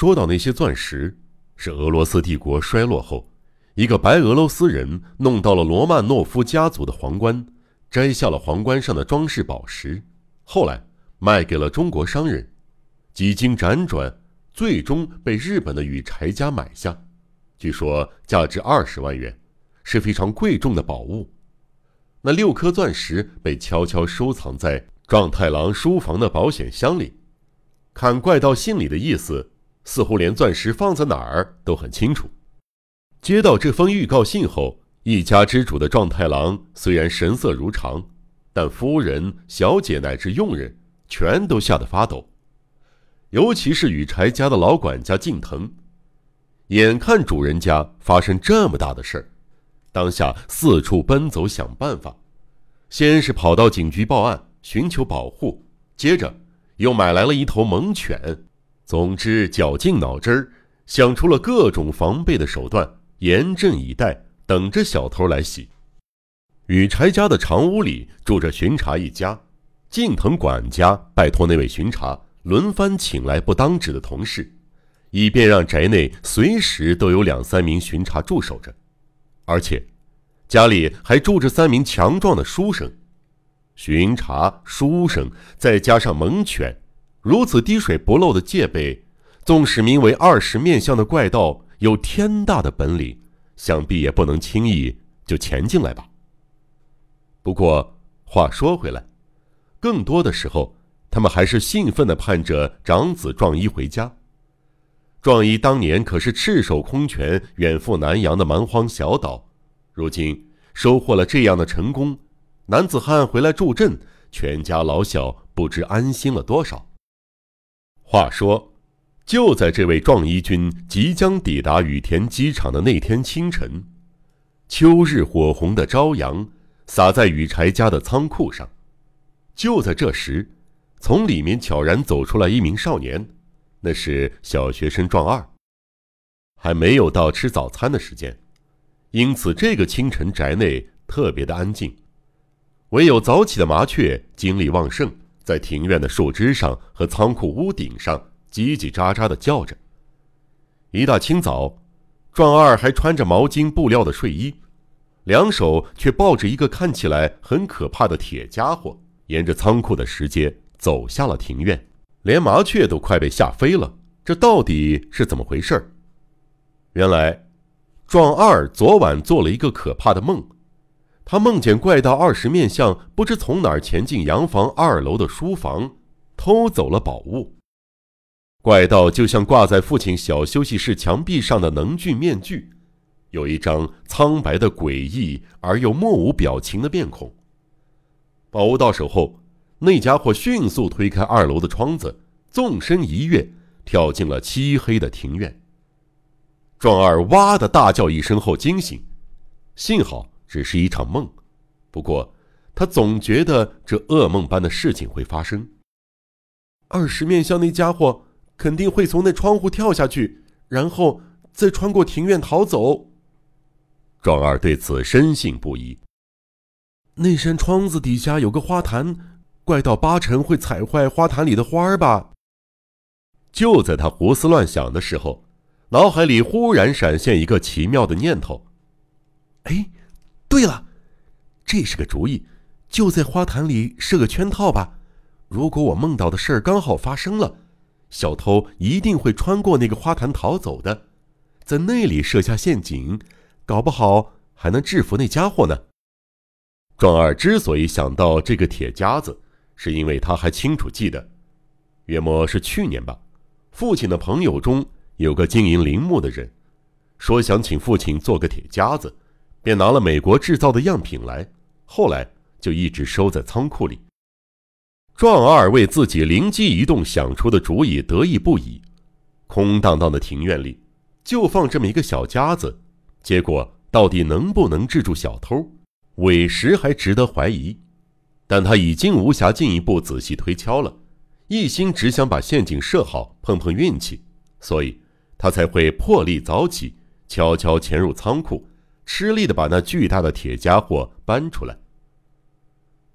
说到那些钻石，是俄罗斯帝国衰落后，一个白俄罗斯人弄到了罗曼诺夫家族的皇冠，摘下了皇冠上的装饰宝石，后来卖给了中国商人，几经辗转，最终被日本的羽柴家买下，据说价值二十万元，是非常贵重的宝物。那六颗钻石被悄悄收藏在状太郎书房的保险箱里。看怪盗信里的意思，似乎连钻石放在哪儿都很清楚。接到这封预告信后，一家之主的状太郎虽然神色如常，但夫人、小姐乃至佣人全都吓得发抖。尤其是羽柴家的老管家近藤，眼看主人家发生这么大的事儿。当下四处奔走想办法，先是跑到警局报案寻求保护，接着又买来了一头猛犬。总之，绞尽脑汁儿想出了各种防备的手段，严阵以待，等着小偷来袭。羽柴家的长屋里住着巡查一家，近藤管家拜托那位巡查轮番请来不当值的同事，以便让宅内随时都有两三名巡查驻守着。而且，家里还住着三名强壮的书生，巡查书生再加上猛犬，如此滴水不漏的戒备，纵使名为二十面相的怪盗有天大的本领，想必也不能轻易就潜进来吧。不过话说回来，更多的时候，他们还是兴奋地盼着长子壮一回家。壮一当年可是赤手空拳远赴南洋的蛮荒小岛，如今收获了这样的成功，男子汉回来助阵，全家老小不知安心了多少。话说，就在这位壮一军即将抵达羽田机场的那天清晨，秋日火红的朝阳洒在羽柴家的仓库上。就在这时，从里面悄然走出来一名少年。那是小学生壮二，还没有到吃早餐的时间，因此这个清晨宅内特别的安静，唯有早起的麻雀精力旺盛，在庭院的树枝上和仓库屋顶上叽叽喳喳的叫着。一大清早，壮二还穿着毛巾布料的睡衣，两手却抱着一个看起来很可怕的铁家伙，沿着仓库的石阶走下了庭院。连麻雀都快被吓飞了，这到底是怎么回事？原来，壮二昨晚做了一个可怕的梦，他梦见怪盗二十面相不知从哪儿潜进洋房二楼的书房，偷走了宝物。怪盗就像挂在父亲小休息室墙壁上的能俊面具，有一张苍白的诡异而又莫无表情的面孔。宝物到手后。那家伙迅速推开二楼的窗子，纵身一跃，跳进了漆黑的庭院。壮二哇的大叫一声后惊醒，幸好只是一场梦，不过他总觉得这噩梦般的事情会发生。二十面相那家伙肯定会从那窗户跳下去，然后再穿过庭院逃走。壮二对此深信不疑。那扇窗子底下有个花坛。怪盗八成会踩坏花坛里的花儿吧？就在他胡思乱想的时候，脑海里忽然闪现一个奇妙的念头：“哎，对了，这是个主意，就在花坛里设个圈套吧。如果我梦到的事儿刚好发生了，小偷一定会穿过那个花坛逃走的，在那里设下陷阱，搞不好还能制服那家伙呢。”壮二之所以想到这个铁夹子。是因为他还清楚记得，约莫是去年吧，父亲的朋友中有个经营陵墓的人，说想请父亲做个铁夹子，便拿了美国制造的样品来，后来就一直收在仓库里。壮二为自己灵机一动想出的主意得意不已，空荡荡的庭院里就放这么一个小夹子，结果到底能不能制住小偷，委实还值得怀疑。但他已经无暇进一步仔细推敲了，一心只想把陷阱设好，碰碰运气，所以他才会破例早起，悄悄潜入仓库，吃力的把那巨大的铁家伙搬出来。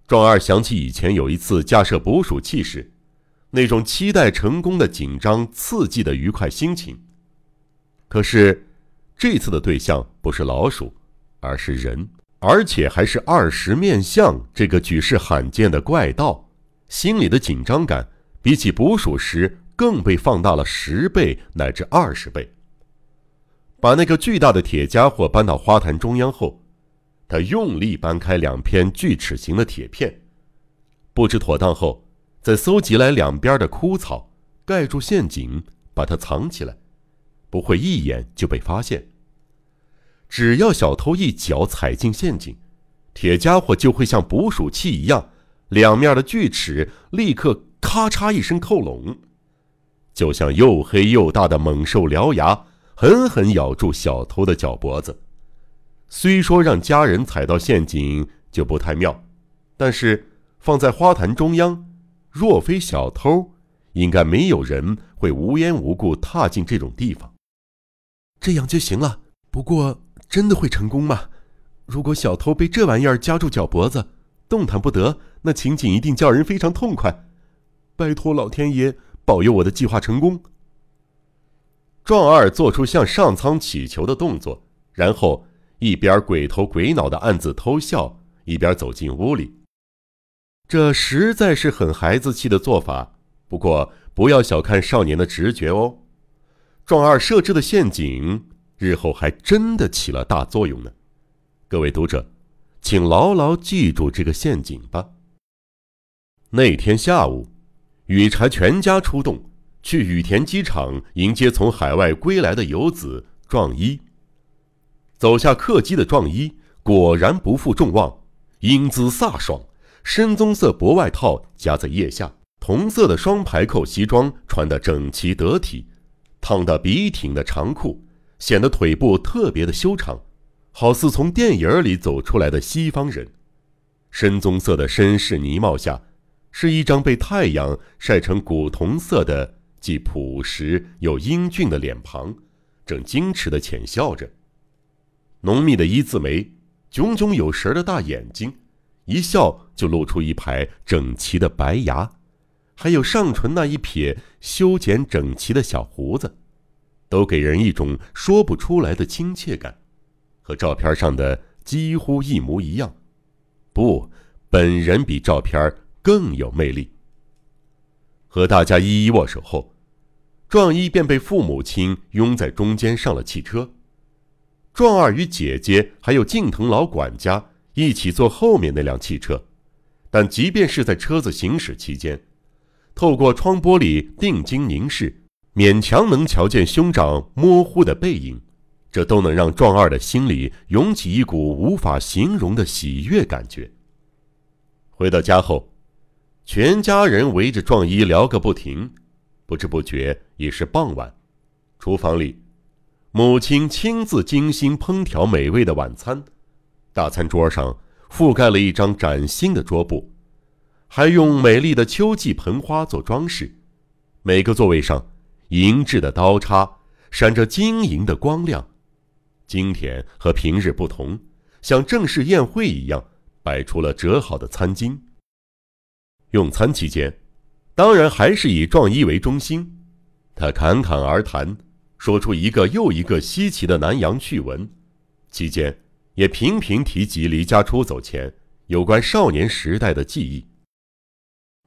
壮二想起以前有一次架设捕鼠器时，那种期待成功的紧张刺激的愉快心情。可是，这次的对象不是老鼠，而是人，而且还是二十面相这个举世罕见的怪盗，心里的紧张感比起捕鼠时更被放大了十倍乃至二十倍。把那个巨大的铁家伙搬到花坛中央后，他用力搬开两片锯齿形的铁片，布置妥当后，再搜集来两边的枯草，盖住陷阱，把它藏起来。不会一眼就被发现。只要小偷一脚踩进陷阱，铁家伙就会像捕鼠器一样，两面的锯齿立刻咔嚓一声扣拢，就像又黑又大的猛兽獠牙，狠狠咬住小偷的脚脖子。虽说让家人踩到陷阱就不太妙，但是放在花坛中央，若非小偷，应该没有人会无缘无故踏进这种地方。这样就行了。不过，真的会成功吗？如果小偷被这玩意儿夹住脚脖子，动弹不得，那情景一定叫人非常痛快。拜托老天爷保佑我的计划成功。壮二做出向上苍祈求的动作，然后一边鬼头鬼脑的暗自偷笑，一边走进屋里。这实在是很孩子气的做法。不过，不要小看少年的直觉哦。壮二设置的陷阱，日后还真的起了大作用呢。各位读者，请牢牢记住这个陷阱吧。那天下午，羽柴全家出动去羽田机场迎接从海外归来的游子壮一。走下客机的壮一果然不负众望，英姿飒爽，深棕色薄外套夹在腋下，同色的双排扣西装穿得整齐得体。烫得笔挺的长裤，显得腿部特别的修长，好似从电影里走出来的西方人。深棕色的绅士呢帽下，是一张被太阳晒成古铜色的、既朴实又英俊的脸庞，正矜持的浅笑着。浓密的一字眉，炯炯有神的大眼睛，一笑就露出一排整齐的白牙。还有上唇那一撇修剪整齐的小胡子，都给人一种说不出来的亲切感，和照片上的几乎一模一样。不，本人比照片更有魅力。和大家一一握手后，壮一便被父母亲拥在中间上了汽车，壮二与姐姐还有敬腾老管家一起坐后面那辆汽车。但即便是在车子行驶期间，透过窗玻璃定睛凝视，勉强能瞧见兄长模糊的背影，这都能让壮二的心里涌起一股无法形容的喜悦感觉。回到家后，全家人围着壮一聊个不停，不知不觉已是傍晚。厨房里，母亲亲自精心烹调美味的晚餐，大餐桌上覆盖了一张崭新的桌布。还用美丽的秋季盆花做装饰，每个座位上银质的刀叉闪着晶莹的光亮。今天和平日不同，像正式宴会一样摆出了折好的餐巾。用餐期间，当然还是以壮一为中心，他侃侃而谈，说出一个又一个稀奇的南洋趣闻，期间也频频提及离家出走前有关少年时代的记忆。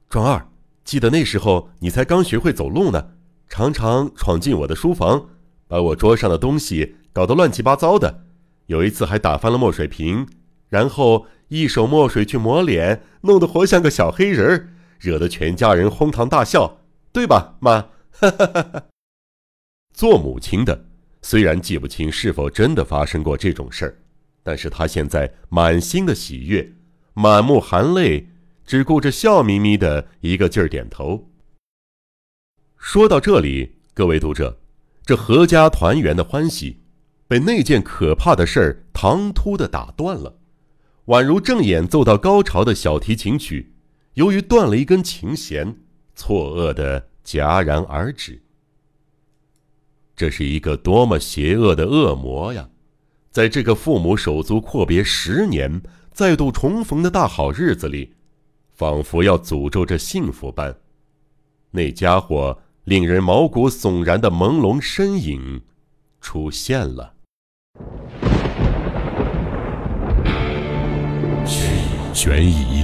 壮二，记得那时候你才刚学会走路呢，常常闯进我的书房，把我桌上的东西搞得乱七八糟的。有一次还打翻了墨水瓶，然后一手墨水去抹脸，弄得活像个小黑人儿，惹得全家人哄堂大笑，对吧，妈？哈哈哈哈。做母亲的虽然记不清是否真的发生过这种事儿，但是她现在满心的喜悦，满目含泪。只顾着笑眯眯的一个劲儿点头。说到这里，各位读者，这阖家团圆的欢喜，被那件可怕的事儿唐突的打断了，宛如正演奏到高潮的小提琴曲，由于断了一根琴弦，错愕的戛然而止。这是一个多么邪恶的恶魔呀！在这个父母手足阔别十年，再度重逢的大好日子里。仿佛要诅咒这幸福般，那家伙令人毛骨悚然的朦胧身影出现了。悬疑、